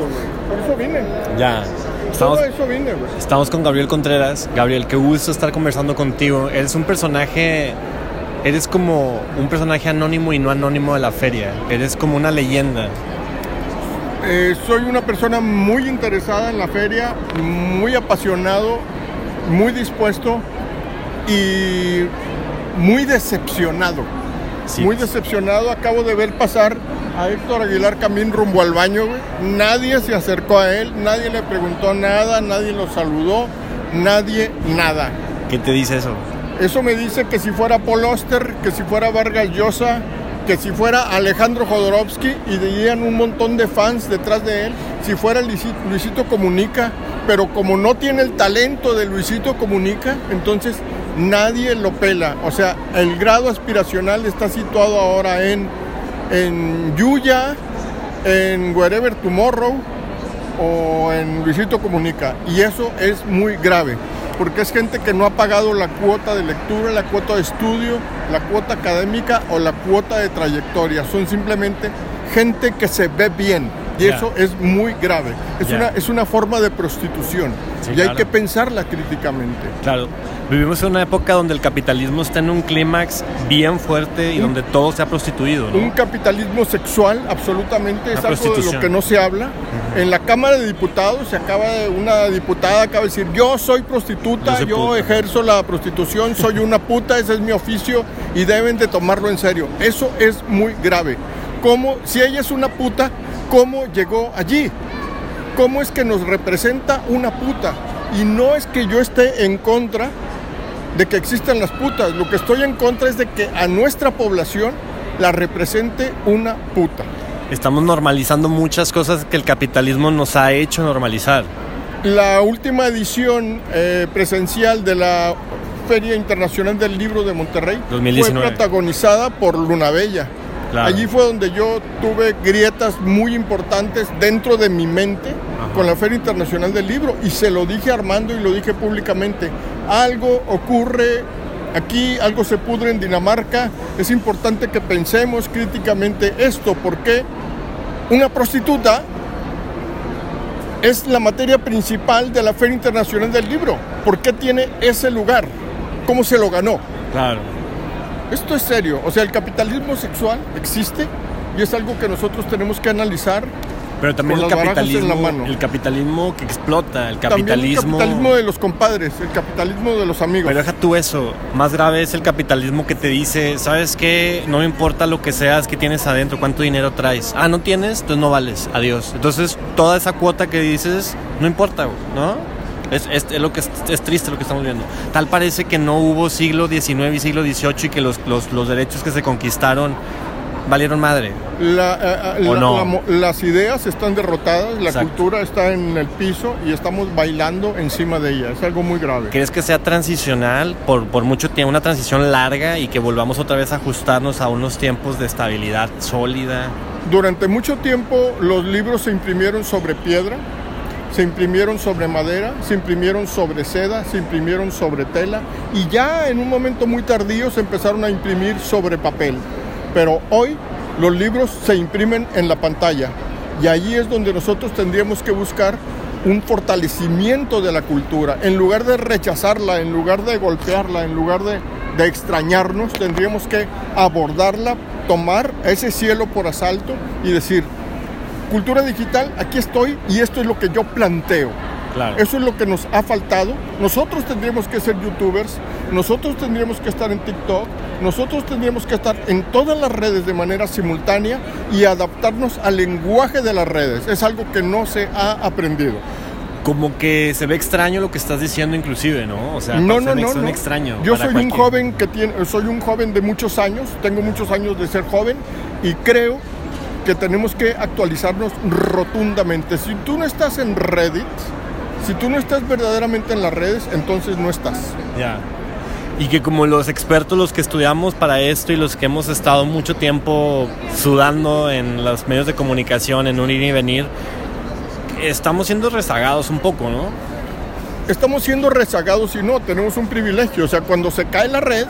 güey. Por eso vine. Ya. Estamos, eso vine, güey. estamos con Gabriel Contreras. Gabriel, qué gusto estar conversando contigo. Eres un personaje, eres como un personaje anónimo y no anónimo de la feria. Eres como una leyenda. Eh, soy una persona muy interesada en la feria, muy apasionado, muy dispuesto y muy decepcionado. Sí. Muy decepcionado. Acabo de ver pasar a Héctor Aguilar Camín rumbo al baño, güey. Nadie se acercó a él, nadie le preguntó nada, nadie lo saludó, nadie nada. ¿Qué te dice eso? Eso me dice que si fuera Paul Oster, que si fuera Vargas Llosa, que si fuera Alejandro Jodorowsky y dirían un montón de fans detrás de él, si fuera Luisito, Luisito Comunica, pero como no tiene el talento de Luisito Comunica, entonces nadie lo pela. O sea, el grado aspiracional está situado ahora en, en Yuya, en Wherever Tomorrow o en Luisito Comunica. Y eso es muy grave, porque es gente que no ha pagado la cuota de lectura, la cuota de estudio, la cuota académica o la cuota de trayectoria. Son simplemente gente que se ve bien. Y Ya. eso es muy grave. Es, Ya. una, es una forma de prostitución. Sí, y claro. hay que pensarla críticamente. Claro, vivimos en una época donde el capitalismo está en un clímax bien fuerte y donde todo se ha prostituido, Un ¿no? capitalismo sexual, absolutamente, es Una algo de lo que no se habla. En la Cámara de Diputados se acaba de, una diputada acaba de decir, yo soy prostituta, Yo yo puta". ejerzo la prostitución, soy una puta, ese es mi oficio y deben de tomarlo en serio. Eso es muy grave. ¿Cómo, si ella es una puta, cómo llegó allí? ¿Cómo es que nos representa una puta? Y no es que yo esté en contra de que existan las putas. Lo que estoy en contra es de que a nuestra población la represente una puta. Estamos normalizando muchas cosas que el capitalismo nos ha hecho normalizar. La última edición eh, presencial de la Feria Internacional del Libro de Monterrey 2019. fue protagonizada por Luna Bella. Claro. Allí fue donde yo tuve grietas muy importantes dentro de mi mente Ajá. con la Feria Internacional del Libro y se lo dije a Armando y lo dije públicamente. Algo ocurre aquí, algo se pudre en Dinamarca. Es importante que pensemos críticamente esto porque una prostituta es la materia principal de la Feria Internacional del Libro. ¿Por qué tiene ese lugar? ¿Cómo se lo ganó? Claro. Esto es serio, o sea, el capitalismo sexual existe y es algo que nosotros tenemos que analizar. Pero también Con el barajas en capitalismo, la mano. el capitalismo que explota, el También capitalismo... el capitalismo de los compadres, el capitalismo de los amigos. Pero deja tú eso, más grave es el capitalismo que te dice, ¿sabes qué? No me importa lo que seas, que tienes adentro, cuánto dinero traes. Ah, no tienes, entonces no vales, adiós. Entonces, toda esa cuota que dices, no importa, ¿no? Es, es- es lo que es, es triste lo que estamos viendo. Tal parece que no hubo siglo XIX y siglo XVIII y que los, los, los derechos que se conquistaron valieron madre. La- eh, eh, ¿O la- no? la las ideas están derrotadas, la Exacto. cultura está en el piso y estamos bailando encima de ella. Es algo muy grave. ¿Crees que sea transicional por, por mucho tiempo, una transición larga y que volvamos otra vez a ajustarnos a unos tiempos de estabilidad sólida? Durante mucho tiempo los libros se imprimieron sobre piedra, se imprimieron sobre madera, se imprimieron sobre seda, se imprimieron sobre tela y ya en un momento muy tardío se empezaron a imprimir sobre papel. Pero hoy los libros se imprimen en la pantalla y allí es donde nosotros tendríamos que buscar un fortalecimiento de la cultura. En lugar de rechazarla, en lugar de golpearla, en lugar de, de extrañarnos, tendríamos que abordarla, tomar ese cielo por asalto y decir, cultura digital, aquí estoy y esto es lo que yo planteo. Claro. Eso es lo que nos ha faltado. Nosotros tendríamos que ser youtubers, nosotros tendríamos que estar en TikTok, nosotros tendríamos que estar en todas las redes de manera simultánea y adaptarnos al lenguaje de las redes. Es algo que no se ha aprendido. Como que se ve extraño lo que estás diciendo inclusive, ¿no? O sea, no, no, no, no. extraño. Yo soy un joven que tiene, soy un joven de muchos años, tengo muchos años de ser joven y creo que tenemos que actualizarnos rotundamente. Si tú no estás en Reddit, si tú no estás verdaderamente en las redes, entonces no estás. Ya. Y que como los expertos, los que estudiamos para esto y los que hemos estado mucho tiempo sudando en los medios de comunicación, en un ir y venir, estamos siendo rezagados un poco, ¿no? Estamos siendo rezagados y no, tenemos un privilegio. O sea, cuando se cae la red,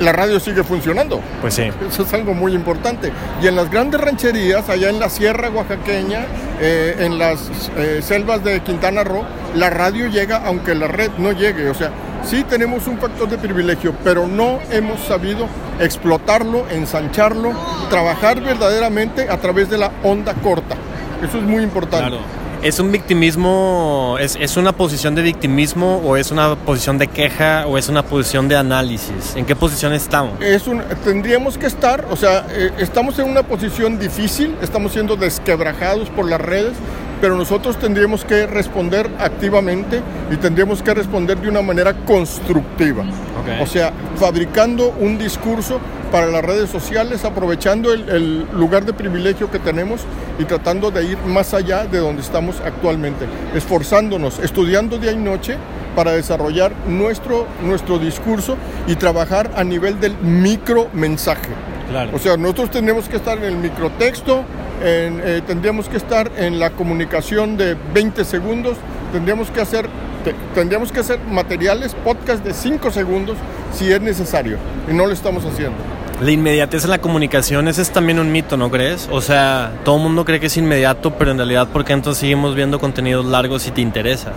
la radio sigue funcionando. Pues sí. Eso es algo muy importante. Y en las grandes rancherías, allá en la sierra oaxaqueña, eh, en las eh, selvas de Quintana Roo, la radio llega aunque la red no llegue. O sea, sí tenemos un factor de privilegio, pero no hemos sabido explotarlo, ensancharlo, trabajar verdaderamente a través de la onda corta. Eso es muy importante. Claro. ¿Es un victimismo, es, es, una posición de victimismo o es una posición de queja o es una posición de análisis? ¿En qué posición estamos? Es un, tendríamos que estar, o sea, eh, estamos en una posición difícil, estamos siendo desquebrajados por las redes, pero nosotros tendríamos que responder activamente y tendríamos que responder de una manera constructiva. Okay. O sea, fabricando un discurso para las redes sociales, aprovechando el, el, lugar de privilegio que tenemos y tratando de ir más allá de donde estamos actualmente, esforzándonos, estudiando día y noche para desarrollar nuestro, nuestro discurso y trabajar a nivel del micro mensaje. Claro. O sea, nosotros tenemos que estar en el microtexto, en, eh, tendríamos que estar en la comunicación de 20 segundos, tendríamos que hacer te, tendríamos que hacer materiales, podcast de 5 segundos si es necesario y no lo estamos haciendo. La inmediatez en la comunicación, ese es también un mito, ¿no crees? O sea, todo el mundo cree que es inmediato, pero en realidad, ¿por qué entonces seguimos viendo contenidos largos si te interesa?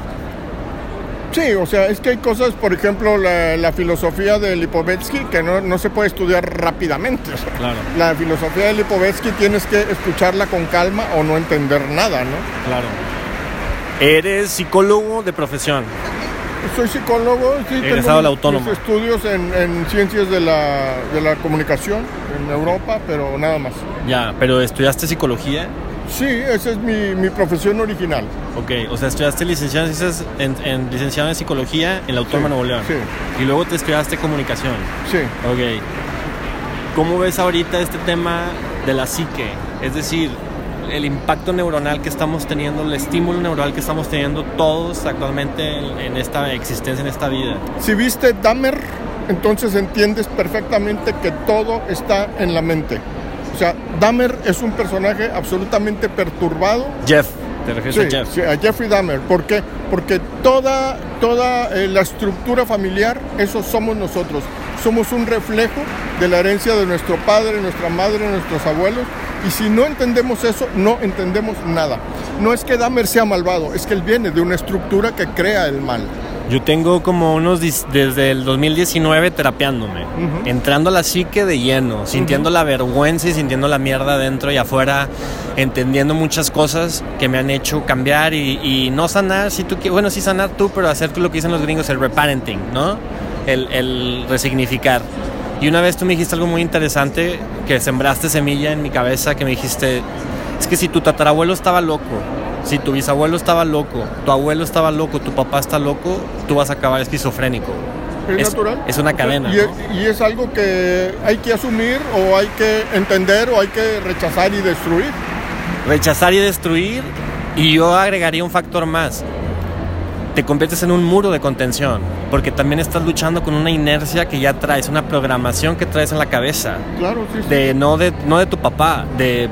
Sí, o sea, es que hay cosas, por ejemplo, la, la filosofía de Lipovetsky que no, no, se puede estudiar rápidamente. O sea, claro. La filosofía de Lipovetsky tienes que escucharla con calma o no entender nada, ¿no? Claro. Eres psicólogo de profesión. Soy psicólogo, sí, Egresado a la autónoma. mis estudios en, en ciencias de la, de la comunicación en Europa, pero nada más. Ya, pero ¿estudiaste psicología? Sí, esa es mi, mi, profesión original. Ok, o sea, estudiaste licenciado en, en licenciado en psicología en la Autónoma sí, Nuevo León. Sí. Y luego te estudiaste comunicación. Sí. Ok. ¿Cómo ves ahorita este tema de la psique? Es decir, el impacto neuronal que estamos teniendo, el estímulo neuronal que estamos teniendo todos actualmente en, en esta existencia, en esta vida. Si viste Dahmer, entonces entiendes perfectamente que todo está en la mente. Sea, Dahmer es un personaje absolutamente perturbado. Jeff, ¿te refieres sí, a Jeff? Sí, a Jeffrey Dahmer. ¿Por qué? Porque toda, toda eh, la estructura familiar, eso somos nosotros. Somos un reflejo de la herencia de nuestro padre, nuestra madre, nuestros abuelos. Y si no entendemos eso, no entendemos nada. No es que Dahmer sea malvado, es que él viene de una estructura que crea el mal. Yo tengo como unos desde el 2019 terapeándome, uh -huh. entrando a la psique de lleno, sintiendo uh -huh. la vergüenza y sintiendo la mierda dentro y afuera, entendiendo muchas cosas que me han hecho cambiar y, y no sanar, si tú bueno, sí sanar tú, pero hacer lo que dicen los gringos, el reparenting, ¿no? El, el resignificar. Y una vez tú me dijiste algo muy interesante, que sembraste semilla en mi cabeza, que me dijiste, es que si tu tatarabuelo estaba loco, si tu bisabuelo estaba loco, tu abuelo estaba loco, tu papá está loco, tú vas a acabar esquizofrénico. Es, es natural. Es una cadena. Y, ¿no? es, y, es, algo que hay que asumir o hay que entender o hay que rechazar y destruir. Rechazar y destruir. Y yo agregaría un factor más. Te conviertes en un muro de contención, porque también estás luchando con una inercia que ya traes, una programación que traes en la cabeza. Claro, sí, sí. De, no, de, no de tu papá, de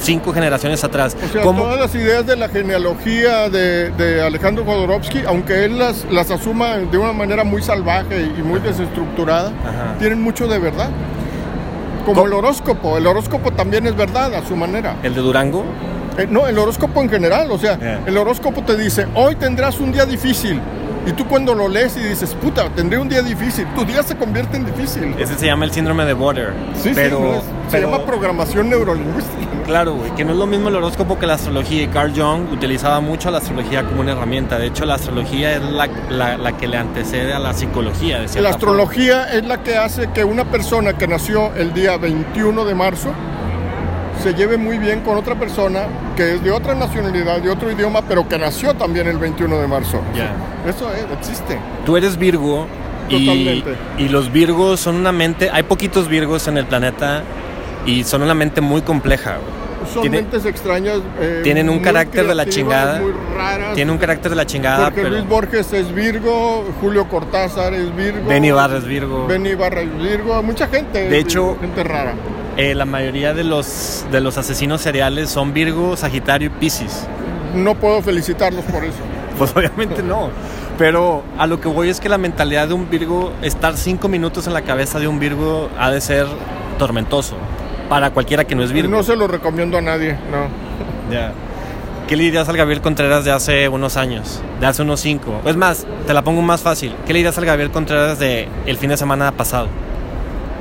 cinco generaciones atrás. O sea, ¿Cómo? todas las ideas de la genealogía de, de Alejandro Jodorowsky, aunque él las, las, asuma de una manera muy salvaje y muy desestructurada, Ajá. tienen mucho de verdad. Como ¿Cómo? el horóscopo, el horóscopo también es verdad a su manera. ¿El de Durango? Eh, no, el horóscopo en general, o sea, yeah. el horóscopo te dice, hoy tendrás un día difícil. Y tú cuando lo lees y dices, puta, tendré un día difícil, tu día se convierte en difícil. Ese se llama el síndrome de Border. Sí, pero, sí, se llama programación neurolingüística. Claro, güey, que no es lo mismo el horóscopo que la astrología. Y Carl Jung utilizaba mucho la astrología como una herramienta. De hecho, la astrología es la, la, la que le antecede a la psicología. De la astrología forma. es la que hace que una persona que nació el día 21 de marzo se lleve muy bien con otra persona que es de otra nacionalidad, de otro idioma, pero que nació también el 21 de marzo. Yeah. Eso es, existe. Tú eres Virgo y, y, los Virgos son una mente, hay poquitos Virgos en el planeta y son una mente muy compleja. Son Tiene, mentes extrañas. Eh, tienen un carácter de la chingada. Muy raras. Tienen un carácter de la chingada. Porque pero... Luis Borges es Virgo, Julio Cortázar es Virgo. Benny Barra es Virgo. Benny Barra es Virgo. Mucha gente. De hecho, gente rara. Eh, la mayoría de los, de los asesinos seriales son Virgo, Sagitario y Pisces. No puedo felicitarlos por eso. Pues obviamente no. Pero a lo que voy es que la mentalidad de un Virgo, estar cinco minutos en la cabeza de un Virgo ha de ser tormentoso para cualquiera que no es Virgo. No se lo recomiendo a nadie, no. Ya. ¿Qué le dirías al Gabriel Contreras de hace unos años? De hace unos cinco. Es más, te la pongo más fácil. ¿Qué le dirías al Gabriel Contreras de el fin de semana pasado?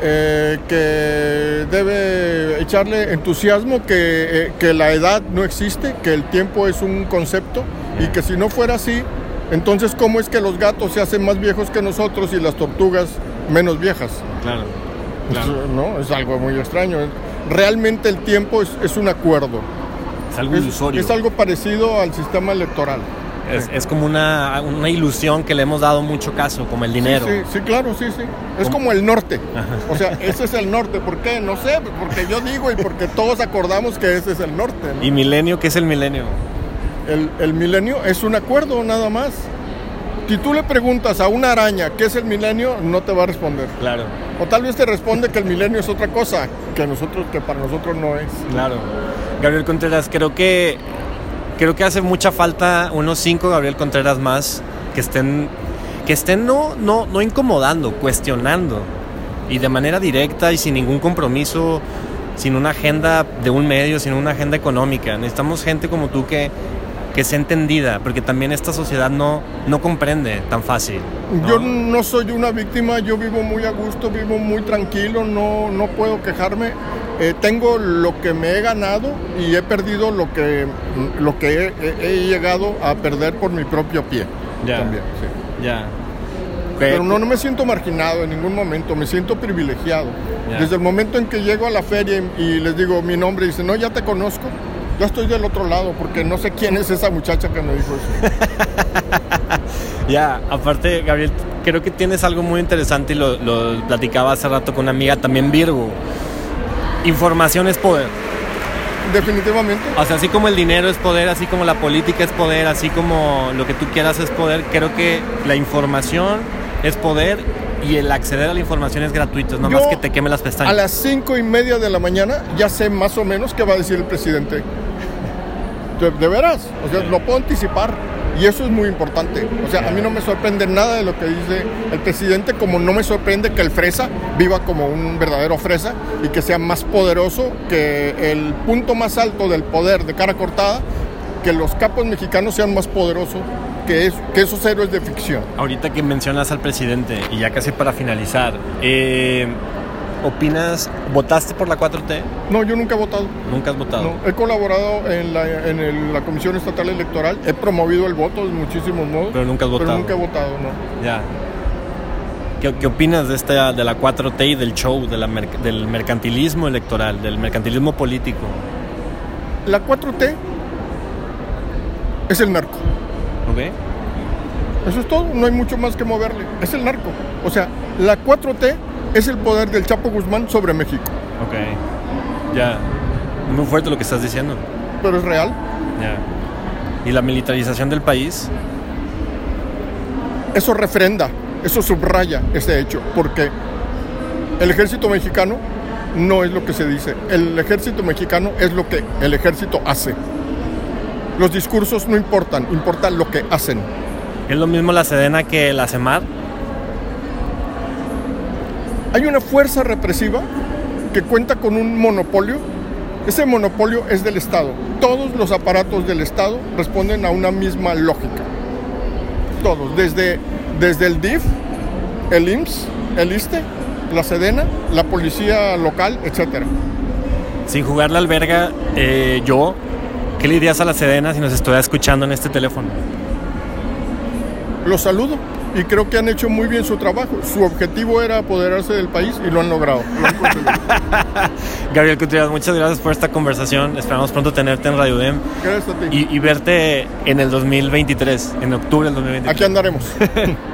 Eh, que debe echarle entusiasmo, que, eh, que la edad no existe, que el tiempo es un concepto y que si no fuera así, entonces ¿cómo es que los gatos se hacen más viejos que nosotros y las tortugas menos viejas? Claro. Eso, ¿no? Es algo muy extraño. Realmente el tiempo es, es un acuerdo. Es algo Es, ilusorio. es algo parecido al sistema electoral. Es, es como una, una ilusión que le hemos dado mucho caso, como el dinero. Sí, sí, claro, sí, sí. Es como el norte. O sea, ese es el norte. ¿Por qué? No sé, porque yo digo y porque todos acordamos que ese es el norte. ¿no? ¿Y milenio? ¿Qué es el milenio? El, el milenio es un acuerdo nada más. Si tú le preguntas a una araña qué es el milenio, no te va a responder. Claro, O tal vez te responde que el milenio es otra cosa que nosotros que para nosotros no es. claro. Gabriel Contreras, creo que creo que hace mucha falta unos cinco Gabriel Contreras más que estén que estén no no no incomodando, cuestionando y de manera directa y sin ningún compromiso, sin una agenda de un medio, sin una agenda económica. Necesitamos gente como tú que que sea entendida, porque también esta sociedad no no comprende tan fácil. ¿no? Yo no soy una víctima, yo vivo muy a gusto, vivo muy tranquilo, no, no puedo quejarme. Eh, tengo lo que me he ganado y he perdido lo que, lo que he, he- llegado a perder por mi propio pie. Ya. También, sí. ya. Pero no, no me siento marginado en ningún momento, me siento privilegiado. Ya. Desde el momento en que llego a la feria y, y les digo mi nombre y dicen, no, ya te conozco, ya estoy del otro lado porque no sé quién es esa muchacha que me dijo eso. Ya, aparte, Gabriel, creo que tienes algo muy interesante y lo, lo platicaba hace rato con una amiga también Virgo. Información es poder. Definitivamente. O sea, así como el dinero es poder, así como la política es poder, así como lo que tú quieras es poder, creo que la información es poder y el acceder a la información es gratuito, es nomás Yo, que te queme las A pestañas. las cinco y media de la mañana ya sé más o menos qué va a decir el presidente. De, veras, o sea, lo puedo anticipar. Y eso es muy importante. O sea, a mí no me sorprende nada de lo que dice el presidente, como no me sorprende que el fresa viva como un verdadero fresa y que sea más poderoso que el punto más alto del poder de cara cortada, que los capos mexicanos sean más poderosos que, es- que esos héroes de ficción. Ahorita que mencionas al presidente, y ya casi para finalizar, eh, ¿opinas, votaste por la 4T? No, yo nunca he votado. Nunca has votado. No, he colaborado en la, en el- la Comisión Estatal Electoral, he promovido el voto de muchísimos modos. Pero nunca has votado. nunca he votado, no. Ya. ¿Qué, qué opinas de esta de la 4T y del show, de la merc- del mercantilismo electoral, del mercantilismo político? La 4T es el narco. ¿Ok? Eso es todo, no hay mucho más que moverle. Es el narco. O sea, la 4T es el poder del Chapo Guzmán sobre México. Ok. Ya. Muy fuerte lo que estás diciendo. Pero es real. Ya. ¿Y la militarización del país? Eso refrenda, eso subraya ese hecho. Porque el ejército mexicano no es lo que se dice. El ejército mexicano es lo que el ejército hace. Los discursos no importan, importa lo que hacen. ¿Es lo mismo la Sedena que la CEMAR? Hay una fuerza represiva que cuenta con un monopolio. Ese monopolio es del Estado. Todos los aparatos del Estado responden a una misma lógica. Todos, desde, desde el DIF, el IMSS, el ISTE, la SEDENA, la policía local, etc. Sin jugar la alberga, eh, yo, ¿qué le dirías a la Sedena si nos estuviera escuchando en este teléfono? Los saludo y creo que han hecho muy bien su trabajo. Su objetivo era apoderarse del país y lo han logrado. Lo han conseguido. Gabriel Gutiérrez, muchas gracias por esta conversación. Esperamos pronto tenerte en Radio Dem Gracias a ti. y, y verte en el 2023, en octubre del 2023. Aquí andaremos.